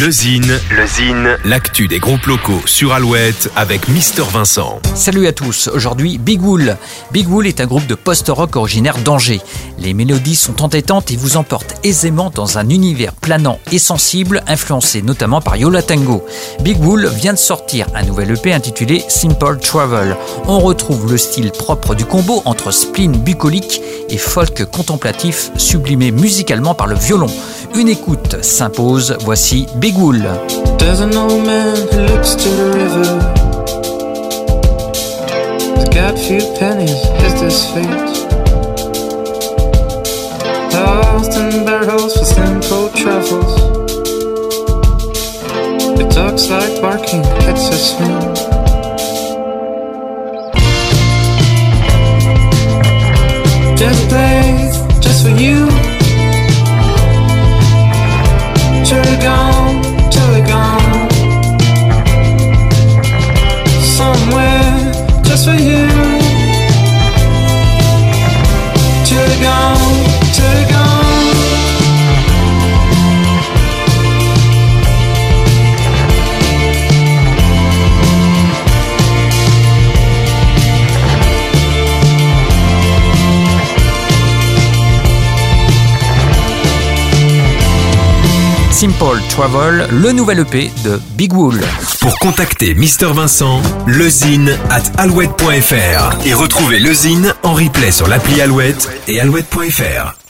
Le Zine, le Zine, l'actu des groupes locaux sur Alouette avec Mister Vincent. Salut à tous, aujourd'hui Big Wool. Big Wool est un groupe de post-rock originaire d'Angers. Les mélodies sont entêtantes et vous emportent aisément dans un univers planant et sensible, influencé notamment par Yola Tango. Big Wool vient de sortir un nouvel EP intitulé Simple Travel. On retrouve le style propre du combo entre spleen bucolique et folk contemplatif sublimé musicalement par le violon. Une écoute s'impose, voici. He's got few pennies, is this fate? Lost in barrels for simple travels. It talks like barking, it's a swing. Just place just for you. For you. Simple Travel, le nouvel EP de Big Wool. Pour contacter Mister Vincent, lezine at alouette.fr et retrouver le Zine en replay sur l'appli Alouette et alouette.fr.